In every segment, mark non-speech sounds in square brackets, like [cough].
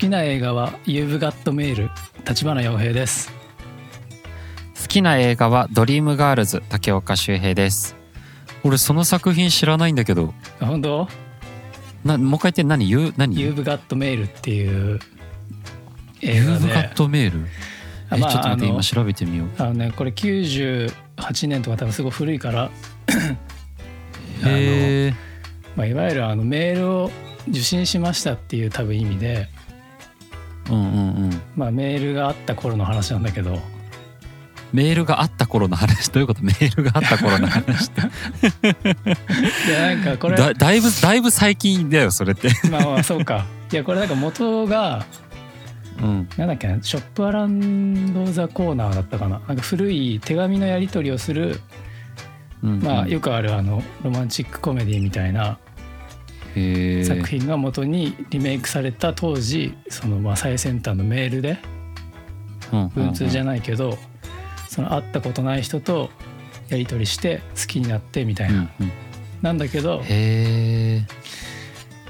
きな映画は「You've Got Mail」立花洋平です。好きな映画はドリームガールズ竹岡修平です。俺その作品知らないんだけど。あ本当？なもう一回言って何？言う？何？You've Got Mail っていう映画で。You've got mail え、まあちょっと待って今調べてみよう。あのねこれ98年とか多分すごい古いから。へえまあ、いわゆるあのメールを受信しましたっていう多分意味で、うんうんうん。まあ、メールがあった頃の話なんだけど。メールがあった頃の話？どういうこと？メールがあった頃の話って。[laughs] いやなんかこれだだいぶだいぶ最近だよそれって。まあまあそうか。いやこれなんか元がうん。なんだっけな？ショップアランド・ザ・コーナーだったかな？なんか古い手紙のやり取りをする、うんうん。まあ、よくあるあのロマンチックコメディみたいな作品が元にリメイクされた当時そのまあ最先端のメールで文通じゃないけどその会ったことない人とやり取りして好きになってみたいな、なんだけど、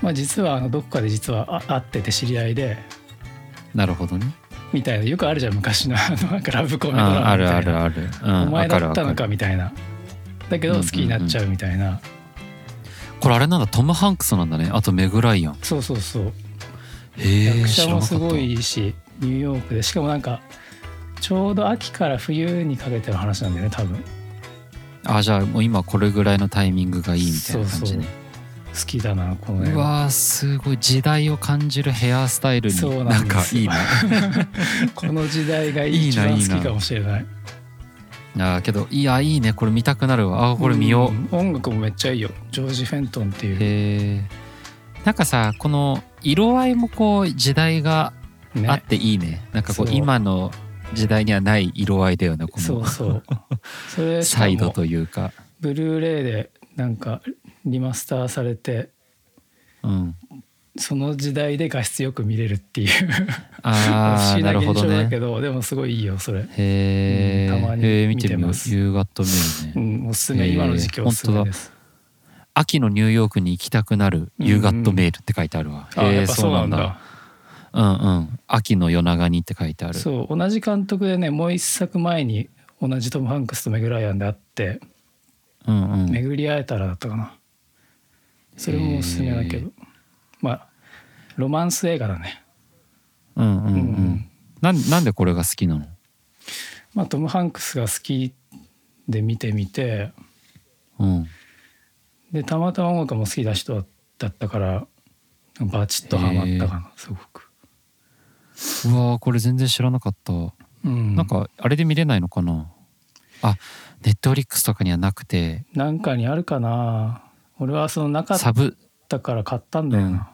まあ、実はあのどこかで実はあ会ってて知り合いでなるほどね。みたいな。よくあるじゃん昔のあのなんかラブコメドラああるマみたいな。あるある、うん、お前だったのわかみたいな。だけど好きになっちゃうみたいな、これあれなんだトム・ハンクスなんだね。あとメグ・ライアン。そうそうそう。へえ役者もすごいしニューヨークで。しかもなんかちょうど秋から冬にかけての話なんだよね多分。あじゃあもう今これぐらいのタイミングがいいみたいな感じね。好きだなこの映画。うわーすごい時代を感じるヘアスタイルそうになんんかいいな [laughs] この時代がいい一ないいな番好きかもしれないあーけどいやいいね。これ見たくなるわ。あこれ見よう、ん音楽もめっちゃいいよ。ジョージ・フェントンっていう、へえなんかさこの色合いもこう時代がね。あっていいね。なんかこう今の時代にはない色合いだよねこの。そうそう。[laughs] それサイドもというか。ブルーレイでなんかリマスターされてうんその時代で画質よく見れるっていう。[laughs] 不あ思議なあなるほど現象だけねどでもすごいいいよそれ、へえ、うんたまにへえ見てます。夕方メールね、うん、おすすめ今の時期おすすめです。秋のニューヨークに行きたくなる夕方メールって書いてあるわ、あやっぱそうなんだ。うんうん秋の夜長にって書いてある。そう同じ監督でねもう一作前に同じトム・ハンクスとメグ・ライアンで会ってうんうん。巡り会えたらだったかな。それもおすすめだけど。まあロマンス映画だね。うんうんうん、うん。なんなんでこれが好きなの？まあトム・ハンクスが好きで見てみて。うん。でたまたま音楽も好きな人だったからバチッとハマったかなすごく、うわーこれ全然知らなかった、うん、なんかあれで見れないのかな？あネットフリックスとかにはなくて。なんかにあるかな。俺はそのなかっサブたから買ったんだよな、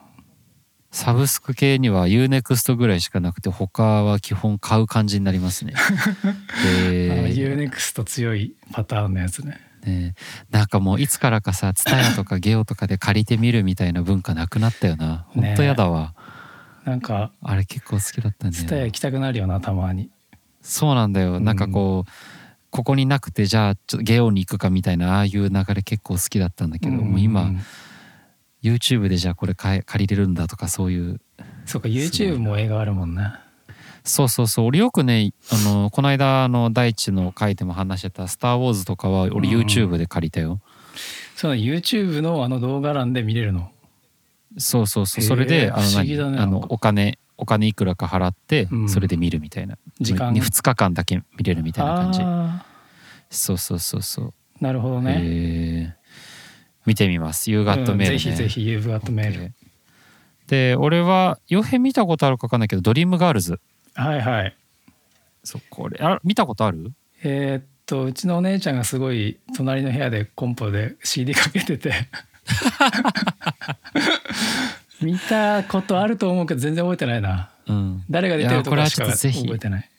サブスク系には UNEXT ぐらいしかなくて他は基本買う感じになりますね。[laughs] あで、UNEXT 強いパターンのやつねねなんかもういつからかさ TSUTAYA とかゲオとかで借りてみるみたいな文化なくなったよな。ほんとやだわ。なんかあれ結構好きだったんだツタヤよ。行きたくなるよなたまにそうなんだよ。なんかこう、ここになくてじゃあちょっとゲオに行くかみたいなああいう流れ結構好きだったんだけど、んもう今 YouTube でじゃあこれ借りれるんだとかそういう。そうか YouTube も映画あるもんね。そうそうそう。俺よくねあのこの間あの大地の回でも話してた「スター・ウォーズ」とかは俺うん YouTube で借りたよ、その YouTube のあの動画欄で見れるの。そうそうそう。それであの不思議だね何あのお金お金いくらか払ってうん。それで見るみたいな、時間。に2日間だけ見れるみたいな感じ。あそうそうそうそう。ーなるほどね、へー見てみます。夕方うんメール、ね。ぜひぜひ You've Got Mail で俺は洋平見たことあるか分かんないけど「ドリームガールズ。はいはい」そうこれあ見たことある？えーっとうちのお姉ちゃんがすごい隣の部屋でコンポで CD かけてて。[laughs] 見たことあると思うけど全然覚えてないな。うん。誰が出てるとかしか覚えてない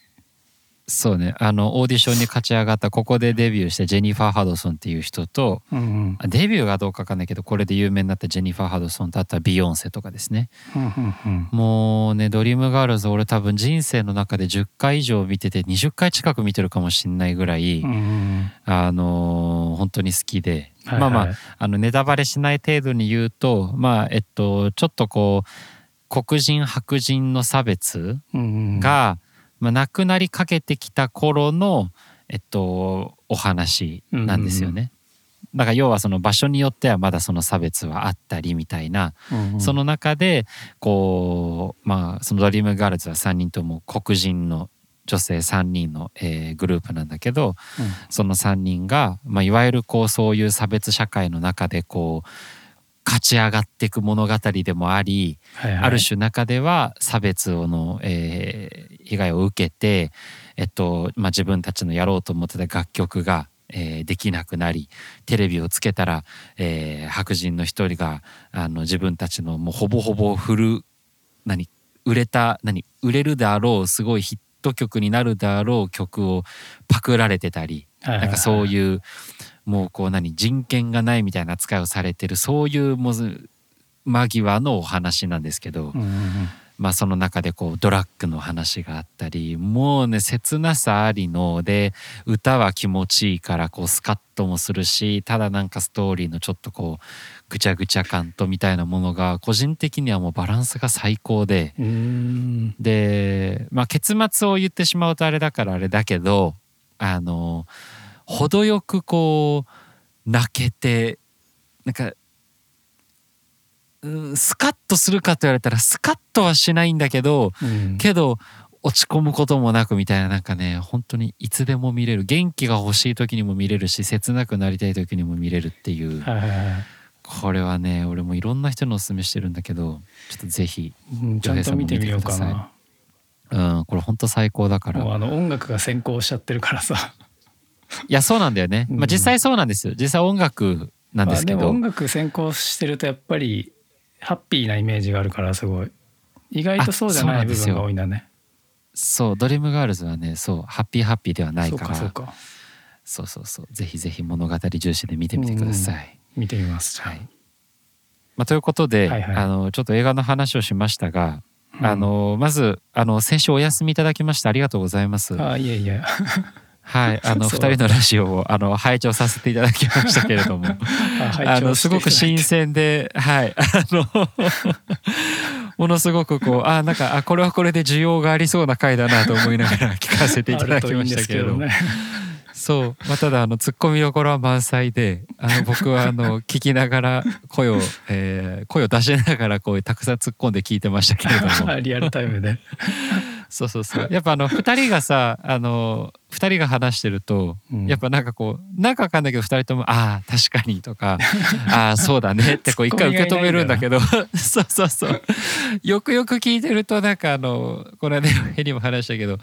そうね。あのオーディションに勝ち上がったここでデビューしたジェニファー・ハドソンっていう人とうんうん。あデビューがどうかわかんないけどこれで有名になったジェニファー・ハドソンとあとはビヨンセとかですね。うんうんうん。もうねドリームガールズ俺多分人生の中で10回以上見てて20回近く見てるかもしんないぐらい、うんうんあのー本当に好きで、はいはい。まあまああのネタバレしない程度に言うとまあえっとちょっとこう黒人白人の差別うんうん、が、まあ、なくなりかけてきた頃の、えっと、お話なんですよね。だから要はその場所によってはまだその差別はあったりみたいな、うんうん。その中でこうまあそのドリームガールズは3人とも黒人の女性3人の、えーグループなんだけどその3人が、まあ、いわゆるこうそういう差別社会の中でこう勝ち上がっていく物語でもあり、はいはい、ある種中では差別をの、えー被害を受けて、えっとまあ、自分たちのやろうと思ってた楽曲が、えーできなくなりテレビをつけたら、えー白人の一人があの自分たちのもうほぼほぼフル何売れた何売れるであろうすごいヒット曲になるであろう曲をパクられてたりなんかそういうもうこう何人権がないみたいな扱いをされてるそういうもう間際のお話なんですけど、うんうんうんまあその中でこうドラッグの話があったりもうね切なさありので歌は気持ちいいからこうスカッともするしただなんかストーリーのちょっとこうぐちゃぐちゃ感とみたいなものが個人的にはもうバランスが最高で。で、まあ、結末を言ってしまうとあれだからあれだけどあの程よくこう泣けてなんかうんスカッとするかと言われたらスカッとはしないんだけどうん。けど落ち込むこともなくみたいななんかね本当にいつでも見れる。元気が欲しい時にも見れるし切なくなりたい時にも見れるっていう。はいはいはい。これはね俺もいろんな人におすすめしてるんだけどちょっとぜひうんちゃんと見てみようかな。うんこれ本当最高だから。もうあの音楽が先行しちゃってるからさ。いやそうなんだよね、うん。まあ、実際そうなんですよ。実際音楽なんですけど、まあ音楽先行してるとやっぱりハッピーなイメージがあるからすごい。意外とそうじゃない部分が多いんだね。そう。ドリームガールズはねそう。ハッピーハッピーではないそうからかそうか。そうそうそう。ぜひぜひ物語重視で見てみてください。見てみますはい。まあ、ということで、はいはい。あのちょっと映画の話をしましたが、うん。あのまずあの先週お休みいただきましてありがとうございます。あいえいえはい、[laughs] あのそう。二人のラジオをあの拝聴させていただきましたけれども、[laughs] あのすごく新鮮で、はい、あの [laughs] ものすごくこうあなんかあこれはこれで需要がありそうな回だなと思いながら聞かせていただきましたけれども、いいんですそう、まあ、ただあのツッコミどころは満載であの僕はあの聞きながら声を、えー声を出しながらこうたくさん突っ込んで聞いてましたけれども。ねリアルタイムで。そうそうそう。[laughs] やっぱあの2人がさあの2人が話してると、うん。やっぱなんかこうなんかわかんないけど2人とも「ああ確かに」とか「[laughs] ああそうだね」ってこう一回受け止めるんだけど。[laughs] そうそうそう。よくよく聞いてるとなんかあのこの間ヘリも話したけど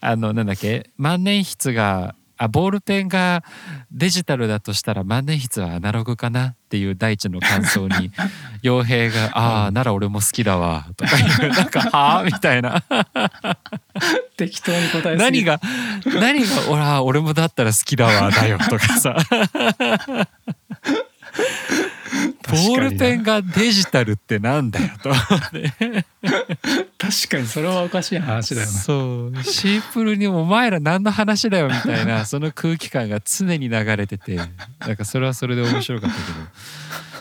あのなんだっけ万年筆があボールペンがデジタルだとしたら万年筆はアナログかなっていう第一の感想に [laughs] 傭兵が「ああなら俺も好きだわ」とかいう。なんか「はあ?」みたいな。[laughs] 適当に答え何が何が「俺は俺もだったら好きだわ」だよとかさ。ボールペンががデジタルってなんだよと確かにそれはおかしい話だよね。そう。シンプルにお前ら何の話だよみたいな [laughs] その空気感が常に流れてて。なんかそれはそれで面白かったけど。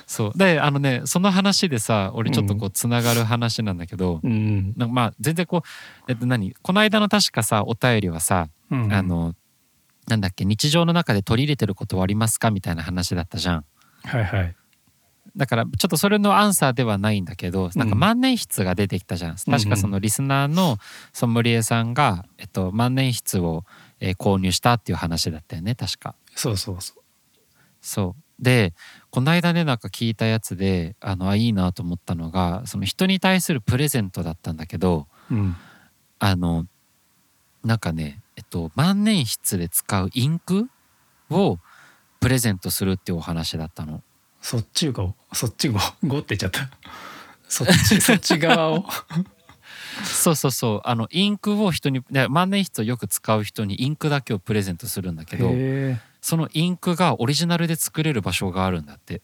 そう。であのねその話でさ俺ちょっとこうつながる話なんだけど、うん。なんかまあ全然こうえっと何？この間の確かさお便りはさ、うん。あのなんだっけ日常の中で取り入れてることはありますか？みたいな話だったじゃん。はいはい。だからちょっとそれのアンサーではないんだけどなんか万年筆が出てきたじゃん、確かそのリスナーのソムリエさんが、えっと、万年筆を、えー購入したっていう話だったよね確かそうそうそう。そうでこの間ねなんか聞いたやつであのあいいなと思ったのがその人に対するプレゼントだったんだけどうん。あのなんかねえっと万年筆で使うインクをプレゼントするっていうお話だったの。そっちがそっちご [laughs] ごって言っちゃった。そっち [laughs] そっち側を。そうそうそうあのインクを人にで万年筆をよく使う人にインクだけをプレゼントするんだけどへそのインクがオリジナルで作れる場所があるんだって。え。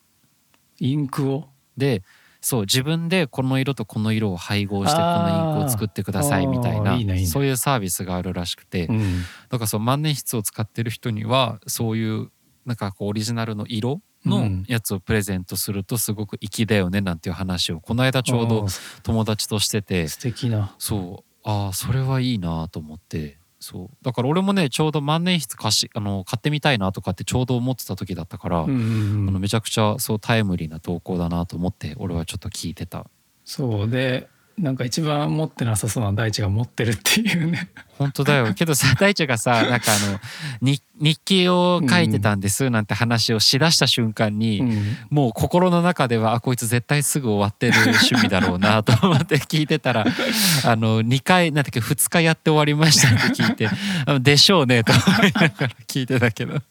インクを？でそう自分でこの色とこの色を配合してこのインクを作ってくださいみたいなそういうサービスがあるらしくて、うん。だからそう万年筆を使ってる人にはそういうなんかこうオリジナルの色のやつをプレゼントするとすごく粋だよねなんていう話をこの間ちょうど友達としてて。素敵な。そう。ああそれはいいなと思って。そう。だから俺もねちょうど万年筆貸しあの買ってみたいなとかってちょうど思ってた時だったから、うんうんうん、あのめちゃくちゃそうタイムリーな投稿だなと思って俺はちょっと聞いてた。そうでなんか一番持ってなさそうな大地が持ってるっていうね。本当だよ。[laughs] けどさ大地がさなんかあの日日記を書いてたんですなんて話をしだした瞬間に、うん、もう心の中ではあこいつ絶対すぐ終わってる趣味だろうなと思って聞いてたら [laughs] あの2回なんだっけ2日やって終わりましたって聞いて「[laughs] でしょうね」と思いながら聞いてたけど。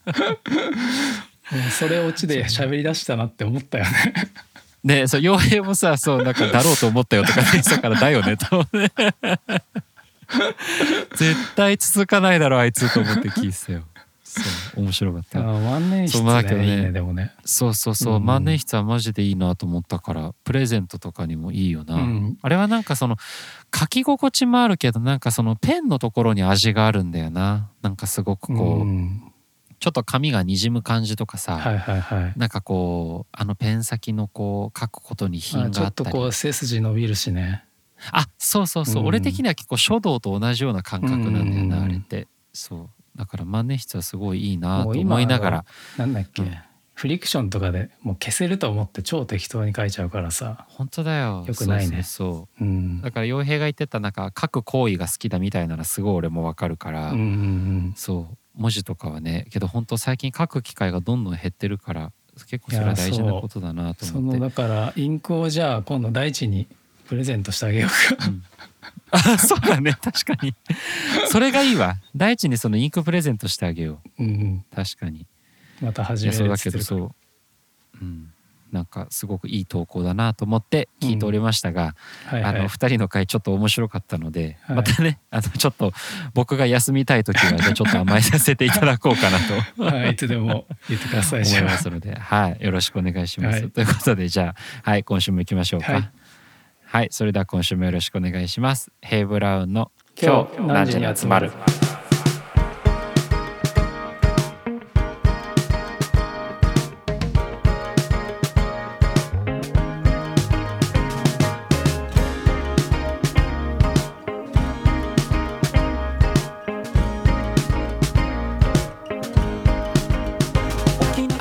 それオチで喋り出したなって思ったよねねそう傭兵もさそうなんかだろうと思ったよとか言ってたからだよねと [laughs] 絶対続かないだろあいつと思って聞いてたよ。そう面白かった。万年筆ねそうねいいねでもね。そうそうそう、うん、万年筆はマジでいいなと思ったからプレゼントとかにもいいよな、うん、あれはなんかその書き心地もあるけどなんかそのペンのところに味があるんだよな。なんかすごくこう、うんちょっと紙がにじむ感じとかさ、はいはいはい、なんかこうあのペン先のこう書くことに品があったり。ちょっとこう背筋伸びるしね。あそうそうそう、うん、俺的には結構書道と同じような感覚なんだよな、あれって。そう。だから万年筆はすごいいいなと思いながら。なんだっけ、うん、フリクションとかでもう消せると思って超適当に書いちゃうからさ。本当だよ。よくないね。そう、うん、だから洋平が言ってたなんか書く行為が好きだみたいならすごい俺もわかるから、うんうんうん、そう文字とかはねけど本当最近書く機会がどんどん減ってるから結構それは大事なことだなと思って。だからインクをじゃあ今度大地にプレゼントしてあげようか、うん、あそうだね。確かに。それがいいわ。大地にそのインクプレゼントしてあげよう、うん、確かに。また始めるそうだけどそう。うんなんかすごくいい投稿だなと思って聞いておりましたが、うんはいはい、あの2人の回ちょっと面白かったので、はい、またねあのちょっと僕が休みたい時はじゃ [laughs] ちょっと甘えさせていただこうかなとはい、いつでも言ってください [laughs] 思いますので、はい、よろしくお願いします。はい、ということでじゃあ、はい、今週も行きましょうか。はい、はい、それでは今週もよろしくお願いします。ヘイブラウンの今日何時に集まる？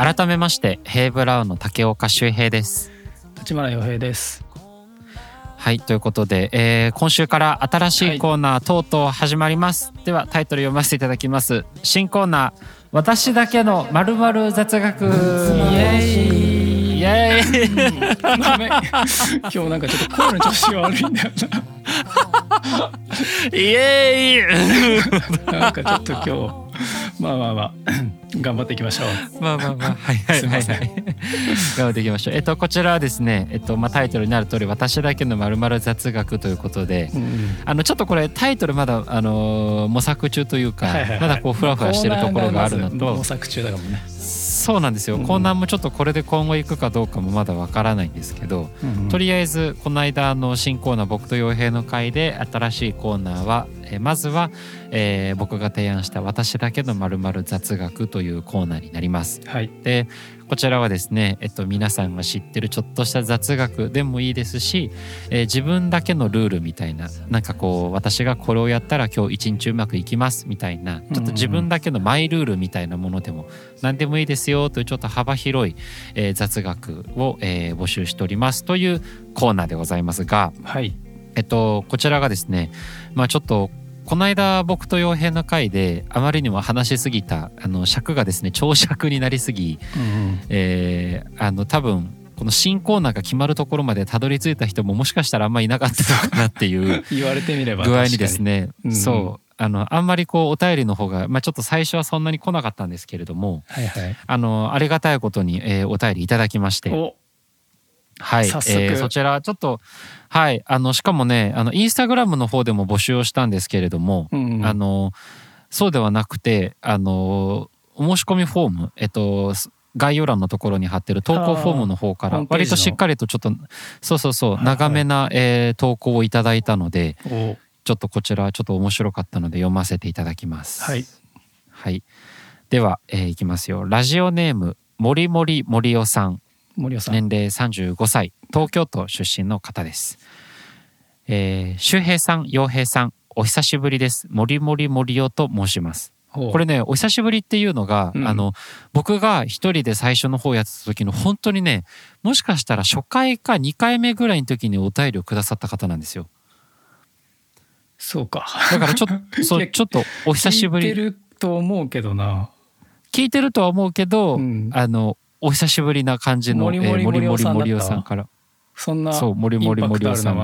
改めましてヘイブラウンの竹岡修平です。立花洋平です。はいということで、えー、今週から新しいコーナー、はい、とうとう始まります。ではタイトル読ませていただきます。新コーナー私だけのまるまる雑学。イエーイ。イエーイ、今日なんかちょっと声の調子悪いんだよな。イエーイ。なんかちょっと今日まあまあまあ [laughs] 頑張っていきましょう。まあまあまあはいはいはいはい。[laughs] 頑張っていきましょう。えっとこちらはですねえっとまあタイトルになる通り私だけのまるまる雑学ということで、うん、あのちょっとこれタイトルまだあの模索中というか、はいはいはい、まだこうふわふわしてるところがあるのと、模索中だかもね。そうなんですよ、うん、コーナーもちょっとこれで今後行くかどうかもまだわからないんですけど、うんうん、とりあえずこの間の新コーナー僕と洋平の会で新しいコーナーは、えまずは、えー、僕が提案した「私だけのまる雑学」というコーナーになります。はい、でこちらはですね、えっと、皆さんが知ってるちょっとした雑学でもいいですし、えー、自分だけのルールみたいななんかこう私がこれをやったら今日一日うまくいきますみたいなちょっと自分だけのマイルールみたいなものでも何でもいいですよというちょっと幅広い、えー、雑学を、えー、募集しておりますというコーナーでございますが、はい。えっと、こちらがですね、まあ、ちょっとこの間僕と傭兵の回であまりにも話しすぎたあの尺がですね長尺になりすぎ、うん、えー、あの多分この新コーナーが決まるところまでたどり着いた人ももしかしたらあんまりいなかったのかなっていう [laughs] 言われてみれば具合にですね、うん、そう。あのあんまりこうお便りの方が、まあ、ちょっと最初はそんなに来なかったんですけれども、はいはい、あのありがたいことに、えー、お便りいただきまして。はい、えー、そちらちょっとはい。あのしかもねあのインスタグラムの方でも募集をしたんですけれども、うんうん、あのそうではなくてあのお申し込みフォームえっと概要欄のところに貼ってる投稿フォームの方から割としっかりとちょっとそうそうそう長めな、えー、投稿をいただいたのでちょっとこちらちょっと面白かったので読ませていただきます。はい、はい、では、えー、いきますよ。ラジオネーム森森森夫さん森尾さん、年齢35歳東京都出身の方です、えー、周平さん洋平さんお久しぶりです。森森森夫と申します。これねお久しぶりっていうのが、うん。あの僕が一人で最初の方やってた時の本当にねもしかしたら初回か2回目ぐらいの時にお便りをくださった方なんですよ。そうか。だからちょっと [laughs] そうちょっとお久しぶり。聞いてると思うけどな。聞いてるとは思うけど、うん。あのお久しぶりな感じの森森えー森森森夫さんから。そんなそう森森森夫さん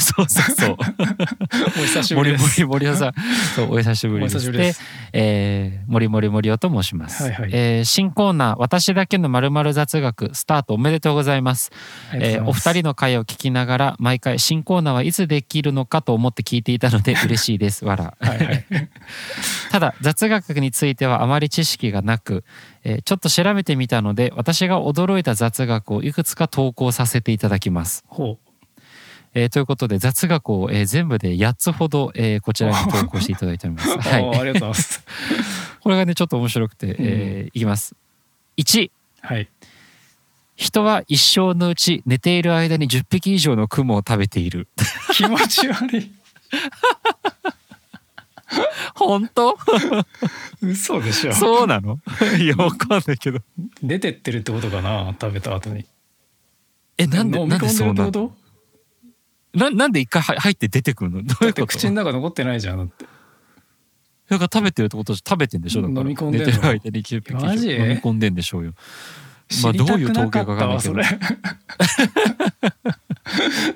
そうそうそう。[laughs] お久しぶり森です。森森夫さん。そうお久しぶりです。お久しぶりです。えー森森森夫と申します、はいはい。えー新コーナー私だけのまるまる雑学スタート。おめでとうございます。えーお二人の会を聞きながら毎回新コーナーはいつできるのかと思って聞いていたので嬉しいです。わらはいはい。[laughs] ただ雑学についてはあまり知識がなく、えーちょっと調べてみたので私が驚いた雑学をいくつか投稿させていただきます、ほえーということで雑学を、えー全部で8つほど、えーこちらに投稿していただいております、[laughs] う、はい。ありがとうございます。[laughs] これがねちょっと面白くて、えーいきます。1はい。人は一生のうち寝ている間に10匹以上のクモを食べている。気持ち悪い。[laughs] 本当？嘘でしょ。そうなの？いやわかんないけど。出てってるってことかな食べた後に。えなんでなんでそうなの？ななんで一回は入って出てくるの？[laughs] どうだっていうこと？口の中残ってないじゃんだって。だから食べてるってこと食べてんでしょ？だから。飲み込んでんてる間に10匹以上マジ？飲み込んでんでしょうよ。まあどういう統計なかかわかんな [laughs]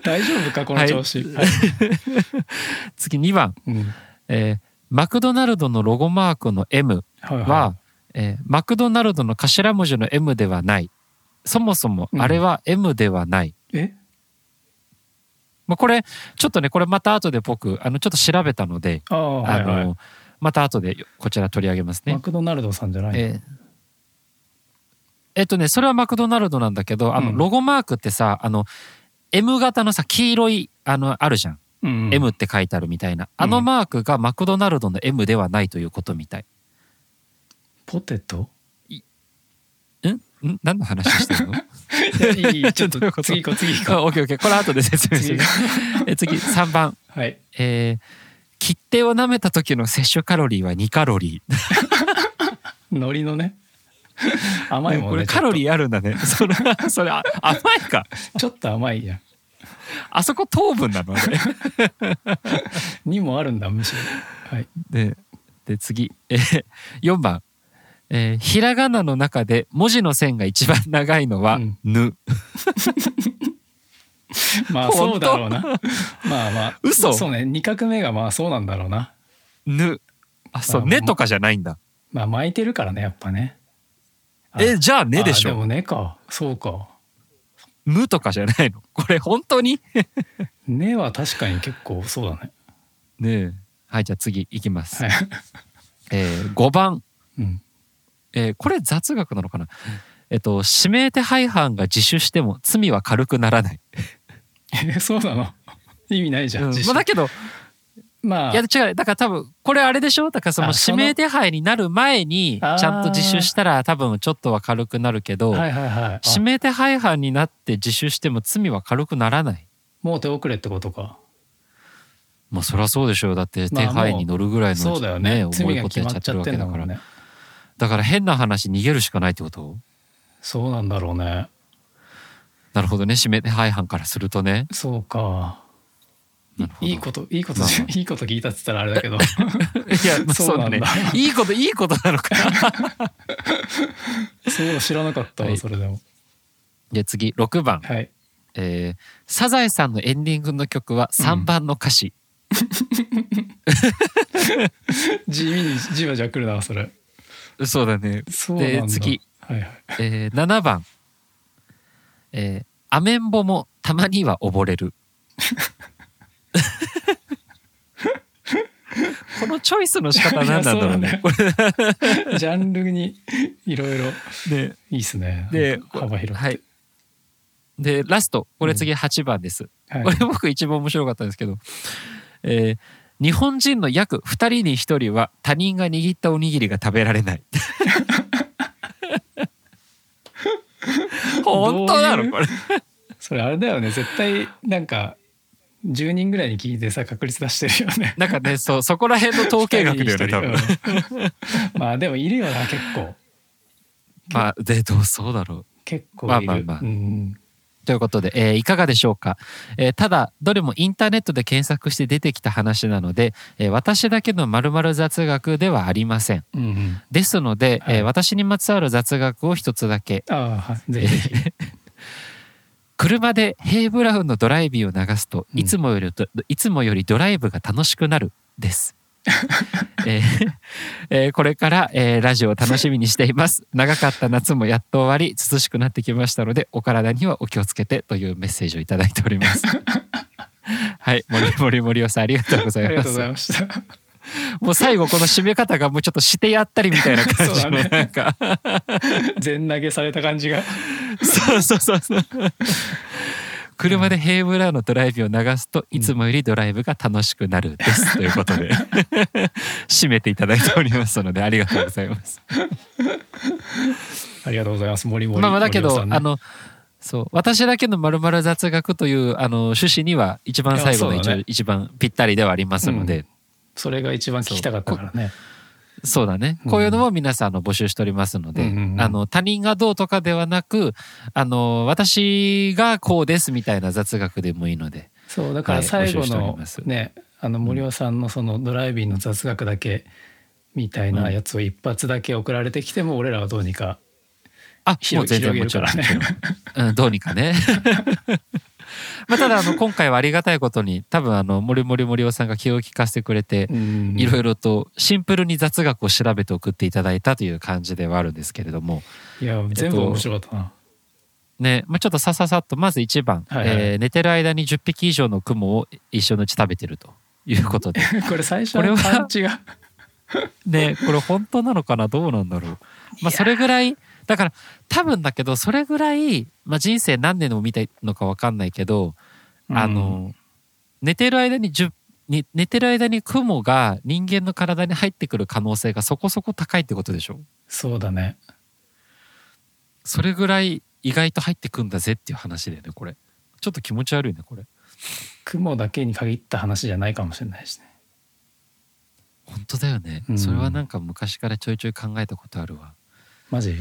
大丈夫かこの調子、は [laughs] い次2番、うん。えーマクドナルドのロゴマークの M はいはい。は、えーマクドナルドの頭文字の M ではない。そもそもあれは M ではない、え？まあ、これちょっとねこれまた後で僕あのちょっと調べたので、ああはいはい。あのまた後でこちら取り上げますね。マ。クドナルドさんじゃない、えーえっとねそれはマクドナルドなんだけどあのうん。ロゴマークってさあの M 型のさ黄色いあのあるじゃん、うんうん。M って書いてあるみたいな。あのマークがマクドナルドの M ではないということみたい。ポテト？んん何の話してるの？いやいい [laughs] ちょっとと次行こう次行こあオッケーオッケー。これ後で説明する。え次3番。うはい。えー切手を舐めた時の摂取カロリーは2カロリー。海苔のね。甘いもんねこれカロリーあるんだね。それそれあ甘いか。ちょっと甘いやん。あそこ糖分なの？あれ。[laughs] にもあるんだむしろ。はい。でで次、えー、4番、えーひらがなの中で文字の線が一番長いのはうん「ぬ」[laughs] まあそうだろうな。まあまあ嘘？そうね。二画目がまあそうなんだろうな「ぬ」あそう「まあね」とかじゃないんだ。まあ巻いてるからねやっぱね。あえじゃあ「ね」でしょ。あでもねか。そうか「ぬ」とかじゃないの？これ本当に？[laughs] ねは確かに結構そうだね。ねえ。はいじゃあ次いきます。はい。えー、5番。うんえーこれ雑学なのかな、えっと指名手配犯が自首しても罪は軽くならない、えそうなの？[laughs] 意味ないじゃん、うん。まあ、だけどまあ。いや違う。だから多分これあれでしょ？だからその指名手配になる前にちゃんと自首したら多分ちょっとは軽くなるけど、はいはいはい。あ。指名手配犯になって自首しても罪は軽くならない。もう手遅れってことか。まあそりゃそうでしょうだって手まあ配に乗るぐらいの、そうだよね。重いこと罪が決やっちゃってるわまっちゃってけだから、ねだから変な話逃げるしかないってこと？そうなんだろうね。なるほどね。指名手配犯からするとね。そうか。いいこといいこと [laughs] いいこと聞いたっつったらあれだけど。[laughs] いやまあそそうなんだ。ねいいこといいことなのかな？[laughs] そう知らなかったわ、はい。それでも。じゃあ次6番。はい。えーサザエさんのエンディングの曲は3番の歌詞、地味にじわじわくるなそれ [laughs] そうだね。そうなんだ。で次、はいはい。えー7番。えーアメンボもたまには溺れる。[laughs] このチョイスの仕方何なんだろうね。[laughs] ジャンルにいろいろ。れねいいっすね。で幅広く。はい。でラスト。これ次8番です、はい。これ僕一番面白かったんですけど、えー日本人の約2人に1人は他人が握ったおにぎりが食べられない。[laughs] 本当なの？これ。それあれだよね。絶対なんか10人ぐらいに聞いてさ確率出してるよね。なんかねそうそこら辺の統計学だよね多分。分まあでもいるよな結構。まあでどうそうだろう。結構いる、まあまあまあ。うんということで、えーいかがでしょうか、えーただどれもインターネットで検索して出てきた話なので、えー私だけの〇〇雑学ではありません。うんうん。ですので、はい。えー私にまつわる雑学を一つだけ。はい。ぜひぜひ。[laughs] 車でヘイブラウンのドライビーを流すとうん。いつもよりと、いつもよりドライブが楽しくなるです。[laughs] えーえーこれから、えーラジオを楽しみにしています。[laughs] 長かった夏もやっと終わり涼しくなってきましたのでお体にはお気をつけてというメッセージをいただいております。[laughs] はい森森森尾さんありがとうございます。ありがとうございました。もう最後この締め方がもうちょっとしてやったりみたいな感じのなんか。全投げされた感じが。そうそうそうそう。車でヘイブラウンのドライビーを流すといつもよりドライブが楽しくなるです、ということで。[laughs] 締めていただいておりますのでありがとうございます。ありがとうございます。森森まあまあだけど、ね。あのそう私だけのまるまる雑学というあの趣旨には一番最後が一,、ね。一番ぴったりではありますので、それが一番聞きたかったからねそうだね。こういうのも皆さんあの募集しておりますので、うんうんうん。あの他人がどうとかではなく、あの私がこうですみたいな雑学でもいいので、そうだからはい最後のます。ねあの森尾さんのそのドライビンの雑学だけみたいなやつを一発だけ送られてきても俺らはどうにかあ、もう広全然もちろん、広げるもちろんうん、どうにかね。[laughs] まあただあの今回はありがたいことに多分あの森森森尾さんが気を利かせてくれて、うん。いろいろとシンプルに雑学を調べて送っていただいたという感じではあるんですけれども、いや全部面白かったな、ね、まあ、ちょっとさささっとまず1番、はいはい。えー寝てる間に10匹以上のクモを一緒のうち食べてるということで。[laughs] これ最初これはのパンチが。[laughs] ねこれ本当なのかな？どうなんだろう？まあ、それぐらいだから多分だけどそれぐらい、まあ、人生何年でも見たのか分かんないけど、あの寝てる間に10に寝てる間にクモが人間の体に入ってくる可能性がそこそこ高いってことでしょ？そうだね。それぐらい意外と入ってくんだぜっていう話だよねこれ。ちょっと気持ち悪いねこれ。雲だけに限った話じゃないかもしれないしね。本当だよね、うん。それはなんか昔からちょいちょい考えたことあるわ。マジ？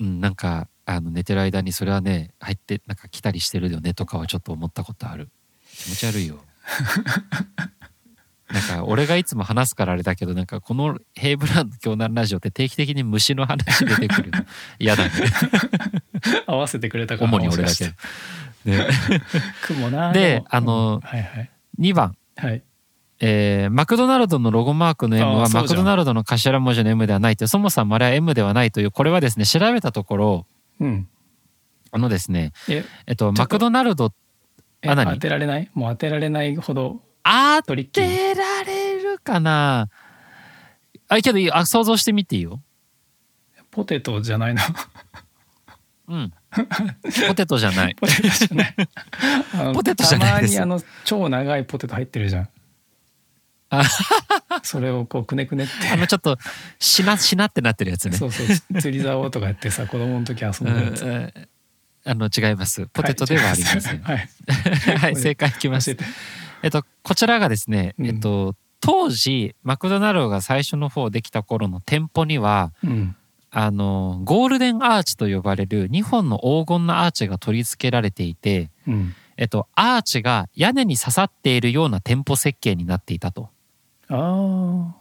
うんなんかあの寝てる間にそれはね入ってなんか来たりしてるよねとかはちょっと思ったことある。気持ち悪いよ。[laughs] なんか俺がいつも話すからあれだけどなんかこの「ヘイブランド京南ラジオ」って定期的に虫の話出てくるの。[laughs] 嫌だね。合わせてくれたか。ら主に俺だけしてね。[laughs] 雲なでも。あのうん。はいはい。2番。はいえーマクドナルドのロゴマークの M はマクドナルドの頭文字の M ではないというそもそもあれは M ではないというこれはですね調べたところうん。あのですねええっとマクドナルドえあ何？当てられない？もう当てられないほど当てられるかな？あけどいいあ想像してみていいよ。ポテトじゃないのうん。ポテトじゃない。[laughs] ポテトじゃない。ポテトじゃないたまにあの超長いポテト入ってるじゃん。あ [laughs] それをこうくねくねって。あのちょっとしなしなってなってるやつね。そうそう釣り竿とかやってさ [laughs] 子供の時遊うんんでるやつ。うんあの違います。ポテトではありませんはい [laughs] はい。正解いきます教えて。えっと、こちらがですね、うん。えっと、当時マクドナルドが最初の方できた頃の店舗にはうん。あのゴールデンアーチと呼ばれる2本の黄金のアーチが取り付けられていて、うん。えっと、アーチが屋根に刺さっているような店舗設計になっていたと。あ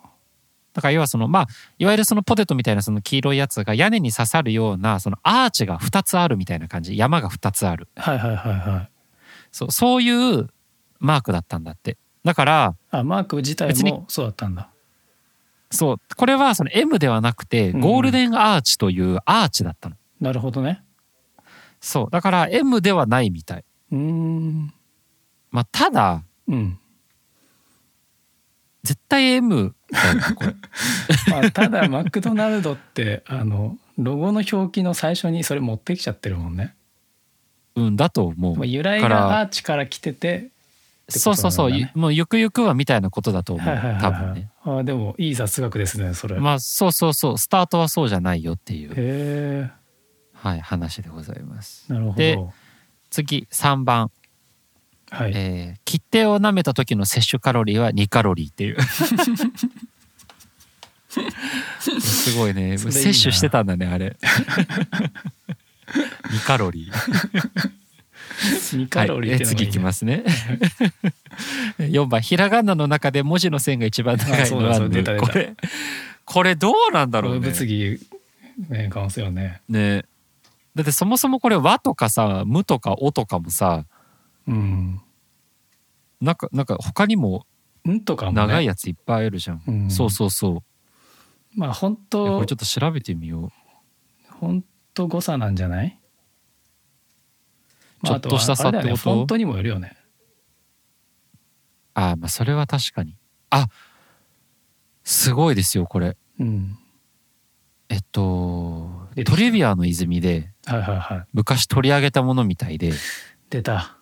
だから要はそのまあいわゆるそのポテトみたいなその黄色いやつが屋根に刺さるようなそのアーチが2つあるみたいな感じ。山が2つある。あはいはいはいはい。そうそういうマークだったんだって。だからあマーク自体もそうだったんだ。そうこれはその M ではなくてうん。ゴールデンアーチというアーチだったの、なるほどね。そうだから M ではないみたい。うーん。まあただうん絶対 M だよねこれ。[laughs] まあ、ただマクドナルドってあのロゴの表記の最初にそれ持ってきちゃってるもんね、うんだと思う。まあ、由来がアーチから来ててってことそうそうそう、もうゆくゆくはみたいなことだと思う、はいはいはい、はい多分ね。あでもいい雑学ですねそれ、へまあそうそうそう。スタートはそうじゃないよっていう。え。はい、話でございます。なるほでど次3番、はい、えー切手を舐めた時の摂取カロリーは2カロリーっていう。[laughs] すごいね。摂取してたんだねあれ。[laughs] 2カロリー。2カロリーってはい、え次いきますすね。[laughs] 4番ひらがなの中で文字の線が一番長いのはそうだ出た出た。これこれどうなんだろうね。物議ねかますよね。ね。だってそもそもこれ「和」とかさ「無」とか「お」とかもさうんなんかなんか他にもんとかも、ね、長いやついっぱいあるじゃん、うん。そうそうそう。まあ本いやこ当れちょっと調べてみよう。本当誤差なんじゃない、ちょっとした差ってこと？フォントにもよるよね。あーまあそれは確かに。あすごいですよこれ。うん。えっとトリビアの泉ではいはいはい。昔取り上げたものみたいで。出た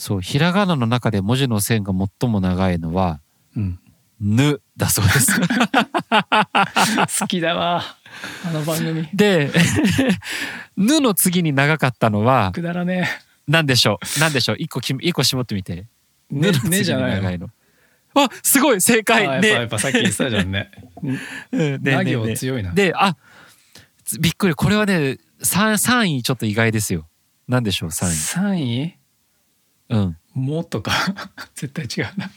そうひらがなの中で文字の線が最も長いのはうん「ぬ」だそうです。[laughs] 好きだわ。あの番組。で「[laughs] ぬ」の次に長かったのはくだらね何でしょう？何でしょう？一個き一個絞ってみて。え「ぬ」ねの次にねじゃないの。長いの。あすごい！正あ解やっぱやっねぱさっき言ってたじゃんね。[laughs] うん。ねなね強いな。であつびっくり。これはね 3, 3位ちょっと意外ですよ。何でしょう？3 3位位？うん「も」とか？[laughs] 絶対違うな。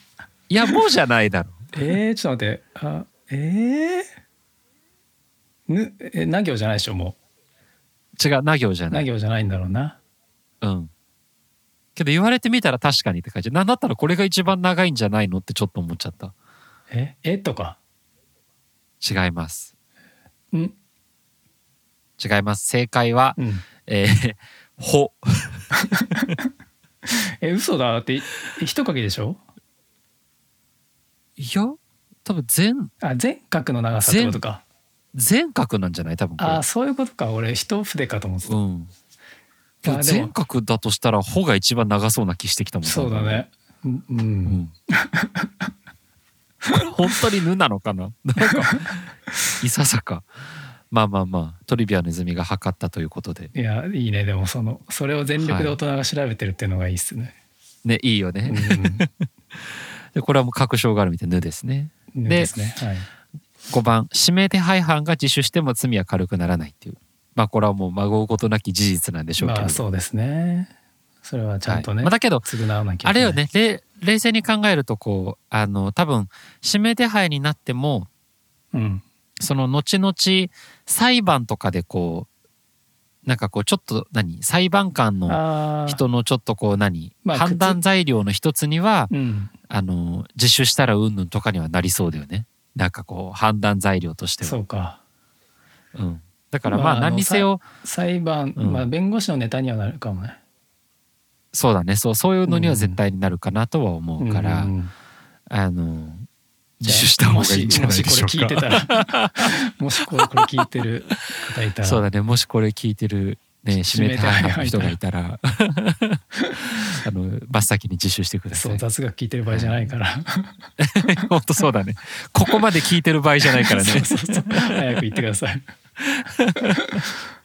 いやもうじゃないだろ。[laughs] えー、ちょっと待って。あえー、ぬえな行じゃないでしょも違うな行じゃうなない行じゃないんだろうな。うん。けど言われてみたら確かにって感じなんだったらこれが一番長いんじゃないのってちょっと思っちゃった。え？え？とか？違います。ん。違います。正解はうん。えー、ほ [laughs] [laughs] え嘘だってい一書きでしょ？いや多分全。あ全角の長さってことか。全角なんじゃない？多分これ。あそういうことか。俺一筆かと思ってた、うん。全角だとしたら「ほ」が一番長そうな気してきたもんそうだね。うん、ううん。ん [laughs] これ本当に「ぬ」なのかな？なんか [laughs] いささかまあまあまあトリビアの泉が測ったということで。いやいいねでもそのそれを全力で大人が調べてるっていうのがいいっすね、ねいいよね、[laughs] でこれはもう確証があるみたいな「ぬ」ですね。うん、でですね。はい。5番指名手配犯が自首しても罪は軽くならないっていう。まあこれはもう孫うことなき事実なんでしょうけど、まあそうですね。それはちゃんとね、はい。まあ、だけど償わなきゃあれよね。れ冷静に考えるとこうあの多分指名手配になってもうんその後々裁判とかでこうなんかこうちょっと何裁判官の人のちょっとこう何、まあ判断材料の一つにはうん。あの自首したらうんぬんとかにはなりそうだよね。なんかこう判断材料としては。そうか。うん、だからまあ何にせよ裁判、うん。まあ弁護士のネタにはなるかもね。そうだね。そうそういうのには絶対になるかなとは思うから、うん。あの自首した方がいいんじゃないでしょうか。もしこれ聞いてたら。もしこれ聞いてる方いたら。そうだね。もしこれ聞いてるね指名手配犯の人がいたら。[laughs] あの真っ先に自首してくださそうい雑学聞いてる場合じゃないから。[laughs] 本当そうだね。ここまで聞いてる場合じゃないからね。そうそうそう。早く言ってください。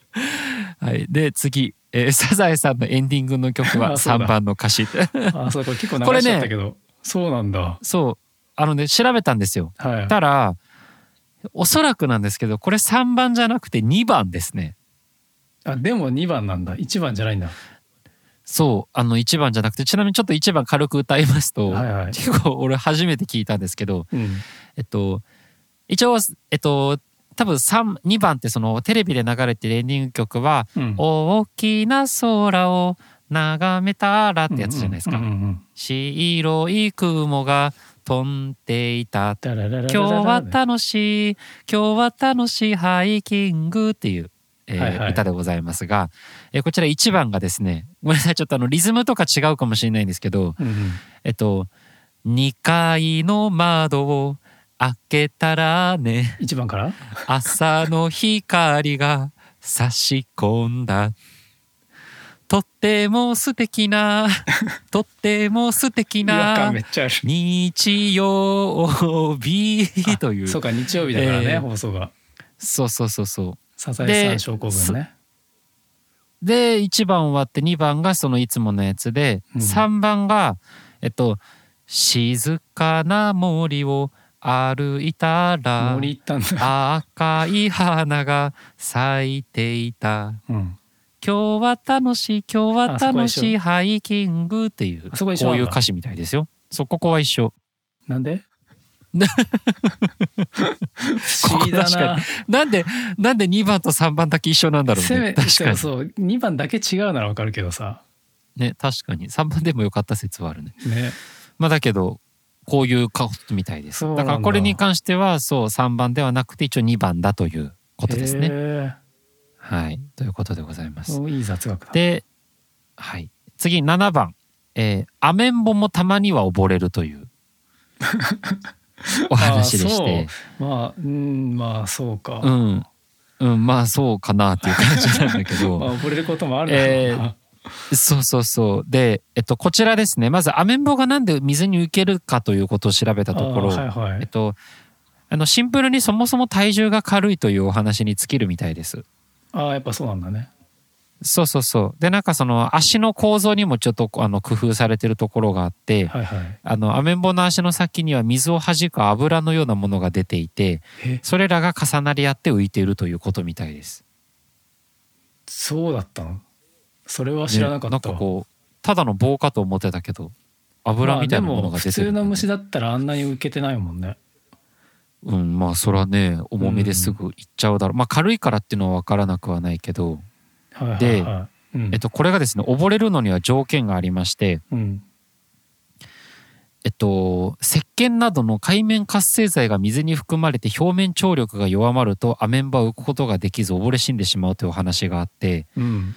[laughs] はい、で次、えーサザエさんのエンディングの曲はあそうだ。3番の歌詞。あそうこれ結構しちゃったけど、そうなんだ。そうあのね調べたんですよ。はい。たらおそらくなんですけどこれ3番じゃなくて2番ですね。あでも2番なんだ。1番じゃないんだ。そう。あの1番じゃなくてちなみにちょっと1番軽く歌いますと、はいはい。結構俺初めて聞いたんですけどうん。えっと一応えっと多分3 2番ってそのテレビで流れてるエンディング曲はうん「大きな空を眺めたら」ってやつじゃないですか。白い雲が飛んでいた。今日は楽しい。今日は楽しいハイキングっていう、えーはいはい。歌でございますが、えーこちら1番がですねごめんなさいちょっとあのリズムとか違うかもしれないんですけどうんうん。えっと「2階の窓を開けたらね1番から？朝の光が差し込んだ」とっても素敵な [laughs] とっても素敵な日曜日というそうか日曜日だからね、えー放送がそうそうそうそうサザエさん症候群ねで1番終わって2番がそのいつものやつで、うん3番がえっと「静かな森を歩いたら森行ったんだ。赤い花が咲いていた」うん。「今日は楽しい今日は楽しいハイキング」っていうこういう歌詞みたいですよ。そうここは一緒。なんで？な [laughs] 不思議だな。なんでなんで2番と3番だけ一緒なんだろうね。確かにそう2番だけ違うならわかるけどさ。ね確かに3番でもよかった説はあるね。ね。まあだけどこういうことみたいです。だからこれに関してはそう3番ではなくて一応2番だということですね。へはいということでございます。いい雑学だ。で、はい、次7番、えーアメンボもたまには溺れるという [laughs] お話でして、まあうんまあそうか。うん、うん、まあそうかなっていう感じなんだけまど、[laughs] あ溺れることもあるだろうな。そうそうそう。で、えっと、こちらですね、まずアメンボがなんで水に浮けるかということを調べたところ、はいはい。えっと、あのシンプルにそもそも体重が軽いというお話に尽きるみたいです。ああやっぱそうなんだね。そうそうそう。で、なんかその足の構造にもちょっとあの工夫されてるところがあって、はいはい。あのアメンボの足の先には水を弾く油のようなものが出ていて、え？それらが重なり合って浮いているということみたいです。そうだったの？それは知らなかったわ。ねなんかこうただの棒かと思ってたけど、油みたいなものが出てる、まあでも普通の虫だったらあんなに受けてないもんね。うん、まあそれはね重みですぐいっちゃうだろう、まあ軽いからっていうのは分からなくはないけど、はいはいではい。うんえっと、これがですね溺れるのには条件がありまして、うん。えっと、石鹸などの海面活性剤が水に含まれて表面張力が弱まるとアメンバは浮くことができず溺れ死んでしまうというお話があって、うん。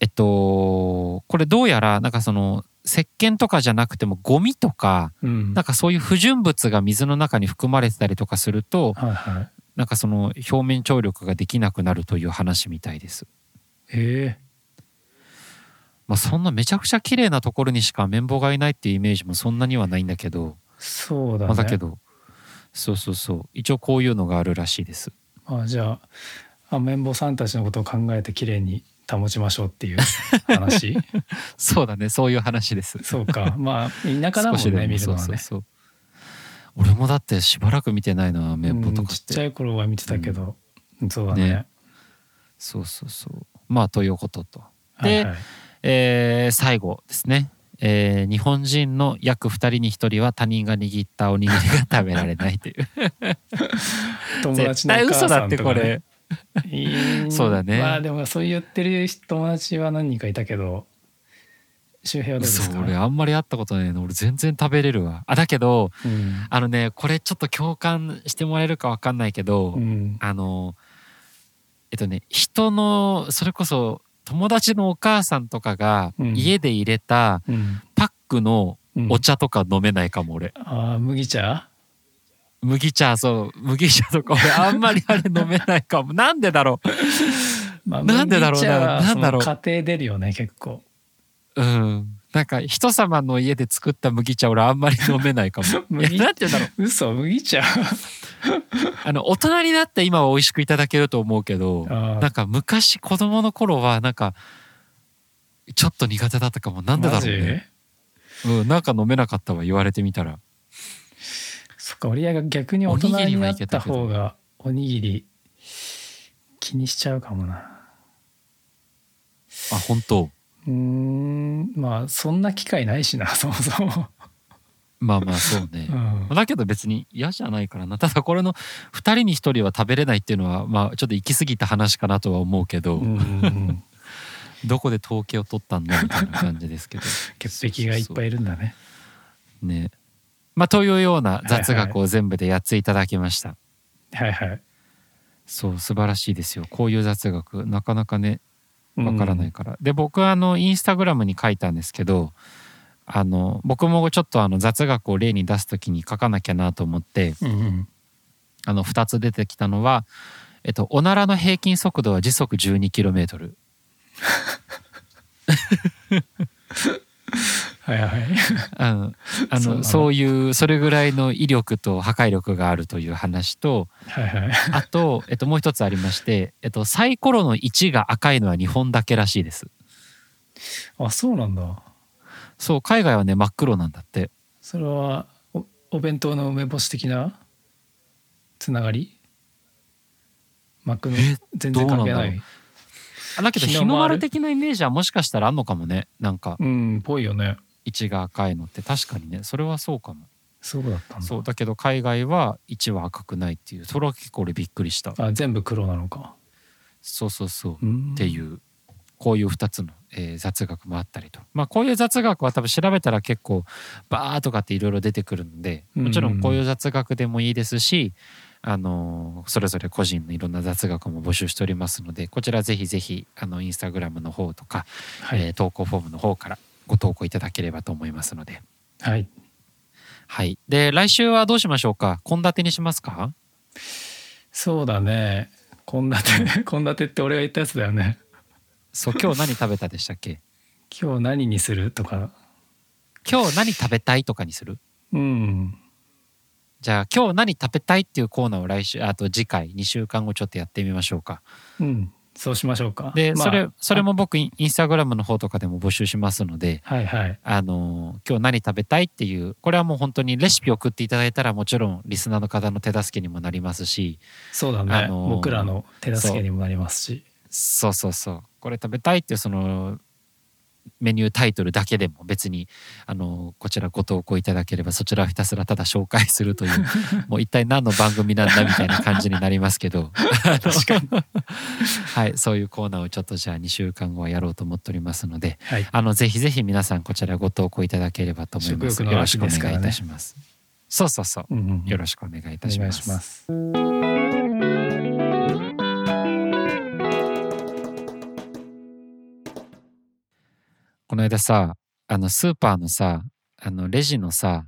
えっと、これどうやらなんかその石鹸とかじゃなくてもゴミとかうん。なんかそういう不純物が水の中に含まれてたりとかするとはいはい。なんかその表面張力ができなくなるという話みたいです。へえ。まあそんなめちゃくちゃ綺麗なところにしかアメンボがいないっていうイメージもそんなにはないんだけど、そうだね。まあ、だけどそうそうそう一応こういうのがあるらしいです。あじゃあアメンボさんたちのことを考えてきれいに保ちましょうっていう話？[laughs] そうだねそういう話です。そうか。まあ田舎だもんね見るのはね。そうそうそう。俺もだってしばらく見てないなアメンボとうんかっ。ちってちゃい頃は見てたけど、そうだね。ね。そうそうそう。まあということと。ではいはい。えー最後ですね、えー日本人の約2人に1人は他人が握ったおにぎりが食べられないという。[laughs] 友絶達のお母対嘘ださんとか、ね、ってこれ [laughs] そうだね。まあでもそう言ってる友達は何人かいたけど周平はどうですか？俺あんまり会ったことないの俺全然食べれるわ。あだけどうん。あのねこれちょっと共感してもらえるか分かんないけど、うん。あのえっとね人のそれこそ友達のお母さんとかがうん。家で入れたうん。パックのうん。お茶とか飲めないかも俺。あー麦茶？麦茶そう麦茶とか俺あんまりあれ飲めないかも。なんでだろ [laughs] まあなんでだろうなんだろう？家庭出るよね結構。ううん。なんか人様の家で作った麦茶俺あんまり飲めないかも。[laughs] い麦やなんて言うんだろう？嘘？麦茶？[laughs] あの大人になって今は美味しくいただけると思うけどなんか昔子供の頃はなんかちょっと苦手だったかも。なんでだろうね、うん、なんか飲めなかったわ言われてみたらそっか俺が逆に大人おにないった方がおにぎり気にしちゃうかもな。あ本当。うーんまあそんな機会ないしな [laughs] そもそも、まあまあそうね。う、ん、だけど別に嫌じゃないからな。ただこれの2人に1人は食べれないっていうのはまあちょっと行き過ぎた話かなとは思うけど、う [laughs] どこで統計を取ったんだみたいな感じですけど。[laughs] 潔癖がいっぱいいるんだね。ねまあというような雑学を全部で8ついただきました、はいはい。そう素晴らしいですよ。こういう雑学なかなかねうん。わからないから、で僕はあのインスタグラムに書いたんですけどあの僕もちょっとあの雑学を例に出す時に書かなきゃなと思ってうんうん。あの2つ出てきたのは、えっと、おならの平均速度は時速 12km [laughs] はいはい。[laughs] うん、あのの。そういうそれぐらいの威力と破壊力があるという話とはいはい。あと、えっと、もう一つありまして、えっと、サイコロの1が赤いのは日本だけらしいです。あそうなんだ。そう海外はね真っ黒なんだって。それはおお弁当の梅干し的な？つながり？幕のえ全然関係ない。だあだけど日の丸的なイメージはもしかしたらあんのかもねなんか。うんぽいよね1が赤いのって確かにねそれはそうかも。そうだったんだ。そうだけど海外は1は赤くないっていう。それは結構俺びっくりした。あ全部黒なのか。そうそうそう。うん。っていう。こういう2つの、えー雑学もあったりと。まあこういう雑学は多分調べたら結構バーとかっていろいろ出てくるのでもちろんこういう雑学でもいいですし、あのーそれぞれ個人のいろんな雑学も募集しておりますのでこちらぜひぜひあのインスタグラムの方とか、はい、えー投稿フォームの方からご投稿いただければと思いますので。はい。はい。で来週はどうしましょうか？献立にしますか？そうだね。献立 [laughs] 献立って俺が言ったやつだよね。そう今日何食べたでしたっけ？[laughs] 今日何にするとか。今日何食べたいとかにする？うん。じゃあ今日何食べたいっていうコーナーを来週あと次回2週間後ちょっとやってみましょうか。うんそうしましょうか。まあでそれそれも僕インスタグラムの方とかでも募集しますので。はいはい。あのー今日何食べたいっていうこれはもう本当にレシピ送っていただいたらもちろんリスナーの方の手助けにもなりますし。そうだね、あのー僕らの手助けにもなりますし。そうそうそう。これ食べたいっていうそのメニュータイトルだけでも別にあのこちらご投稿いただければそちらをひたすらただ紹介するという [laughs] もう一体何の番組なんだみたいな感じになりますけど確かに。[laughs] はいそういうコーナーをちょっとじゃあ2週間後はやろうと思っておりますのではい。あのぜひぜひ皆さんこちらご投稿いただければと思います。よろしくお願いいたします。そうそうそう。うんうんうん。よろしくお願いいたしますこの間さあのスーパーのさあのレジのさ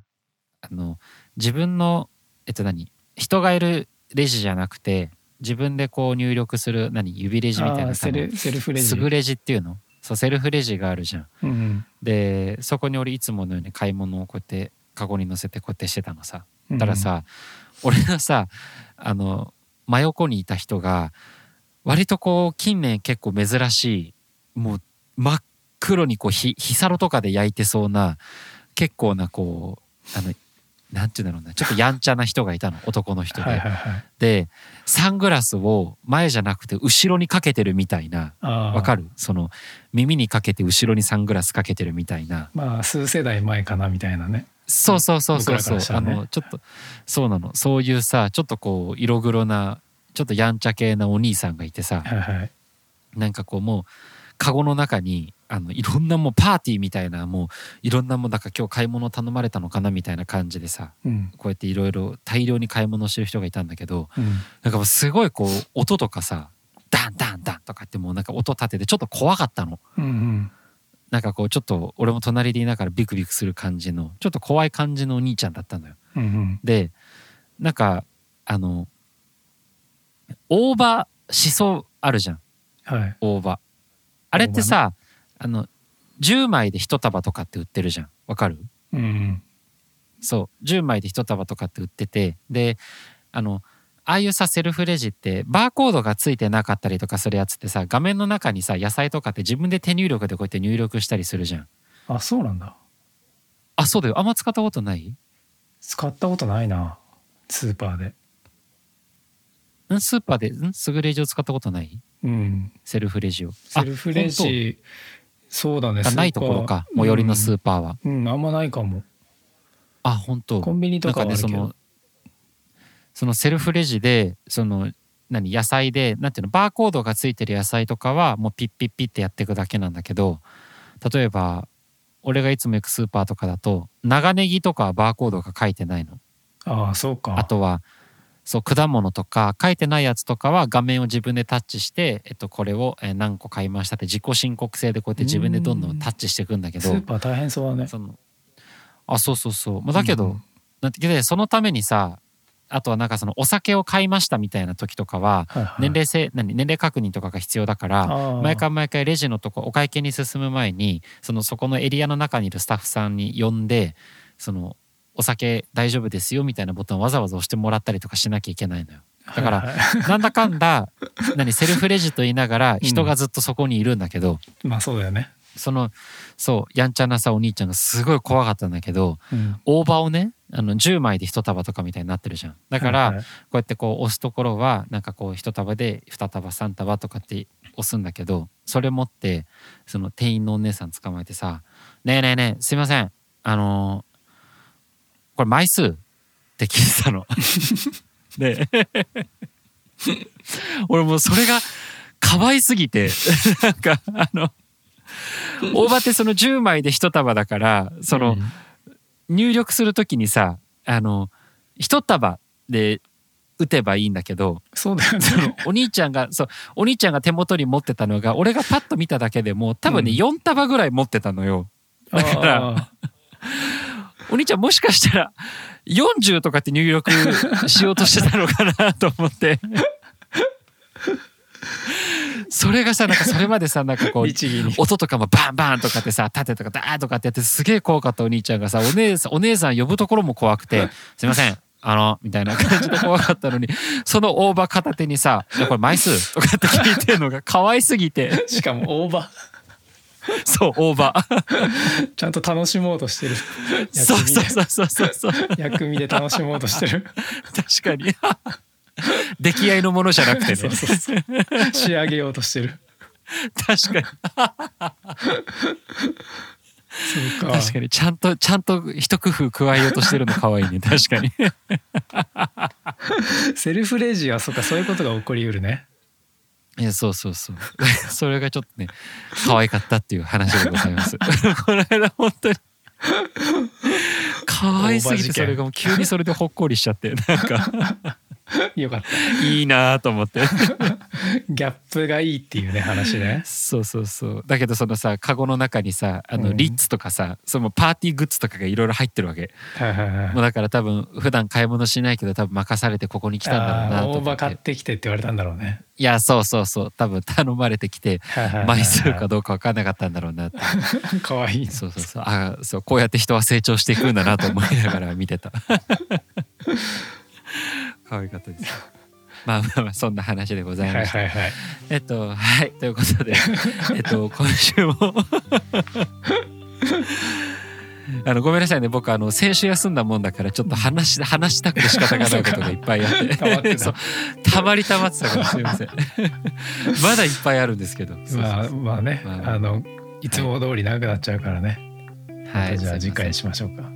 あの自分のえっと何人がいるレジじゃなくて自分でこう入力する何指レジみたいなさセルセルフレジ。すぐレジっていうの？そうセルフレジがあるじゃん。うんうん。でそこに俺いつものように買い物をこうやってカゴに乗せてこうやってしてたのさ。うんたらさ、俺のさあの真横にいた人が割とこう近年結構珍しいもう真っ黒にこうひ日サロとかで焼いてそうな結構なこうあのなんていうんだろうな。ちょっとやんちゃな人がいたの。男の人で。はいはいはい。でサングラスを前じゃなくて後ろにかけてるみたいな。あわかる？るその耳にかけて後ろにサングラスかけてるみたいな。まあ数世代前かなみたいなね。そうそうそうそう僕そう、ね。のちょっとそうなの。そういうさちょっとこう色黒なちょっとやんちゃ系なお兄さんがいてさ。はいはい。なんかこうもうカゴの中にあのいろんなもうパーティーみたいなもういろんなもうなんか今日買い物頼まれたのかなみたいな感じでさうん。こうやっていろいろ大量に買い物してる人がいたんだけどうん。なんかもうすごいこう音とかさダンダンダンとかってもうなんか音立ててちょっと怖かったの。うんうん。なんかこうちょっと俺も隣でいながらビクビクする感じのちょっと怖い感じのお兄ちゃんだったのよ。うんうん。でなんかあの大葉しそあるじゃん。はい。大葉あれってさ、あの10枚で1束とかって売ってるじゃん。わかる？うん。うんそう。10枚で1束とかって売ってて。であのああいうさセルフレジってバーコードがついてなかったりとかするやつってさ画面の中にさ野菜とかって自分で手入力でこうやって入力したりするじゃん。あそうなんだ。あそうだよ。あんま使ったことない？使ったことないな。スーパーで。ん？スーパーでん？すぐレジを使ったことない？うん。セルフレジを。セルフレあジそうだね。ないところか。最寄りのスーパーは、うん、うんあんまないかも。あ本当。コンビニとかねそのそのセルフレジでその何野菜でなんていうのバーコードがついてる野菜とかはもうピッピッピッってやっていくだけなんだけど例えば俺がいつも行くスーパーとかだと長ネギとかはバーコードが書いてないの。ああそうか。あとはそう果物とか書いてないやつとかは画面を自分でタッチして、えっと、これをえー何個買いましたって自己申告制でこうやって自分でどんどんタッチしていくんだけど。スーパー大変そうだね。そのあそうそうそう、まあ、だけど、うんなんてでそのためにさあとはなんかそのお酒を買いましたみたいな時とかははいはい。年齢制何年齢確認とかが必要だから毎回毎回レジのとこお会計に進む前にそのそこのエリアの中にいるスタッフさんに呼んでそのお酒大丈夫ですよみたいなボタンをわざわざ押してもらったりとかしなきゃいけないのよ。だからなんだかんだ [laughs] 何セルフレジと言いながら人がずっとそこにいるんだけど、まあそうだよね。そのそうやんちゃなさお兄ちゃんがすごい怖かったんだけどうん。大葉をねあの10枚で1束とかみたいになってるじゃん。だから、こうやってこう押すところはなんかこう1束で2束3束とかって押すんだけどそれ持ってその店員のお姉さん捕まえてさ「ねえねえねえすいません。あのーこれ枚数?」って聞いてたの。で [laughs] 俺もうそれが可愛すぎてなんかあの大葉ってその10枚で1束だからその、うん入力するときにさあの一束で打てばいいんだけどそうだよね。お兄ちゃんがそうお兄ちゃんが手元に持ってたのが俺がパッと見ただけでも多分ね、うん4束ぐらい持ってたのよ。だからあお兄ちゃんもしかしたら40とかって入力しようとしてたのかなと思って。それがさなんかそれまでさなんかこう。音とかもバンバンとかってさ縦とかダーンとかってやってすげえ怖かったお兄ちゃんがさお姉さんお姉さん呼ぶところも怖くて「すいませんあの」みたいな感じで怖かったのにその大葉片手にさ「いやこれ枚数?」とかって聞いてるのが可愛すぎてしかも大葉。[laughs] そう大葉 [laughs] ちゃんと楽しもうとしてる。[laughs] そうそうそうそうそう薬味で楽しもうとしてる。確かに出来合いのものじゃなくてね。仕上げようとしてる。確かにそうか。確かにちゃんとちゃんと一工夫加えようとしてるの可愛いね確かにセルフレジはそうかそういうことが起こりうるね。いやそうそうそう。[laughs] それがちょっとね可愛かったっていう話でございます。[laughs] この間本当に。[laughs] 可愛すぎてそれがもう急にそれでほっこりしちゃってなんか [laughs] よかった。いいなと思って [laughs] ギャップがいいっていうね話ね。そうそうそうだけどそのさカゴの中にさあうんのリッツとかさ、そのパーティーグッズとかがいろいろ入ってるわけはいはいはいもう。だから多分普段買い物しないけど多分任されてここに来たんだろうなと思って買ってきてって言われたんだろうね。いやそうそうそう多分頼まれてきて枚数かどうか分かんなかったんだろうなってかわいい。そうそうそうあそうこうやって人は成長していくんだなと思いながら見てた可愛かったです。[laughs] まあまあまあそんな話でございました、はいはいはい。えっとはいということで [laughs] えっと今週も。[laughs] あのごめんなさいね。僕あの先週休んだもんだからちょっと話し話したくて仕方がないことがいっぱいあって。たまりたまってたからすいません。まだいっぱいあるんですけど。まあまあね、まああ。のい。つも通り長くなっちゃうからね。はい。じゃあ次回にしましょうか。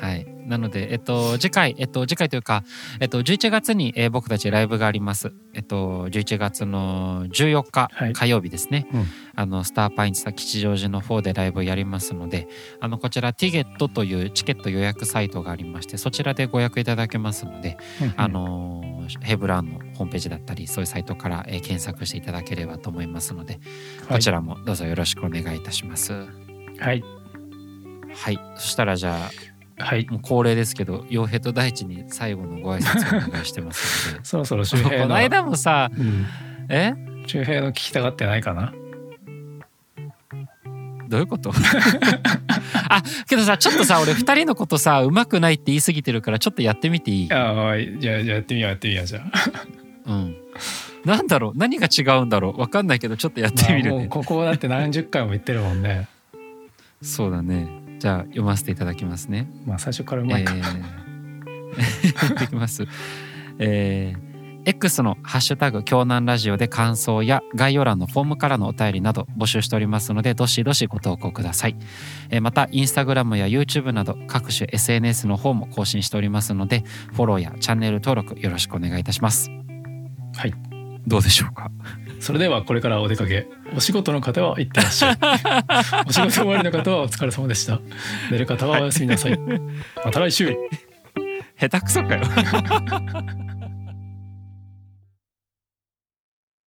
はい。なので、えっと、次回、えっと、次回というか、えっと、11月に、えー僕たちライブがあります。えっと、11月の14日、はい火曜日ですね。うんあの、スターパインツさ吉祥寺の方でライブをやりますので、あの、こちら、ティゲットというチケット予約サイトがありまして、そちらでご予約いただけますので、あのーヘブラーンのホームページだったり、そういうサイトから、えー検索していただければと思いますので、こちら。らもどうぞよろしくお願いいたします。はいはい。そしたら、じゃあ、はい。もう恒例ですけど傭兵と大地に最後のご挨拶をお願いしてますので。[laughs] そろそろ周平の [laughs] この間もさうん、え？周平の聞きたがってないかな？どういうこと？[laughs] あけどさちょっとさ俺2人のことさうまくないって言い過ぎてるからちょっとやってみていい？ああじゃあやってみようやってみようじゃあ。うん。なんだろう？何が違うんだろう？わかんないけどちょっとやってまあみるね、もうここだって何十回も言ってるもんね。そうだねじゃあ読ませていただきますねまあ最初からうまいか。えー、[laughs] できます。えー X のハッシュタグ京南ラジオで感想や概要欄のフォームからのお便りなど募集しておりますのでどしどしご投稿ください、えーまたインスタグラムや YouTube など各種 SNS の方も更新しておりますのでフォローやチャンネル登録よろしくお願いいたしますはい。どうでしょうか？それではこれからお出かけ。お仕事の方は行ってらっしゃい。[laughs] お仕事終わりの方はお疲れ様でした。寝る方はおやすみなさい。また来週。[laughs] 下手くそかよ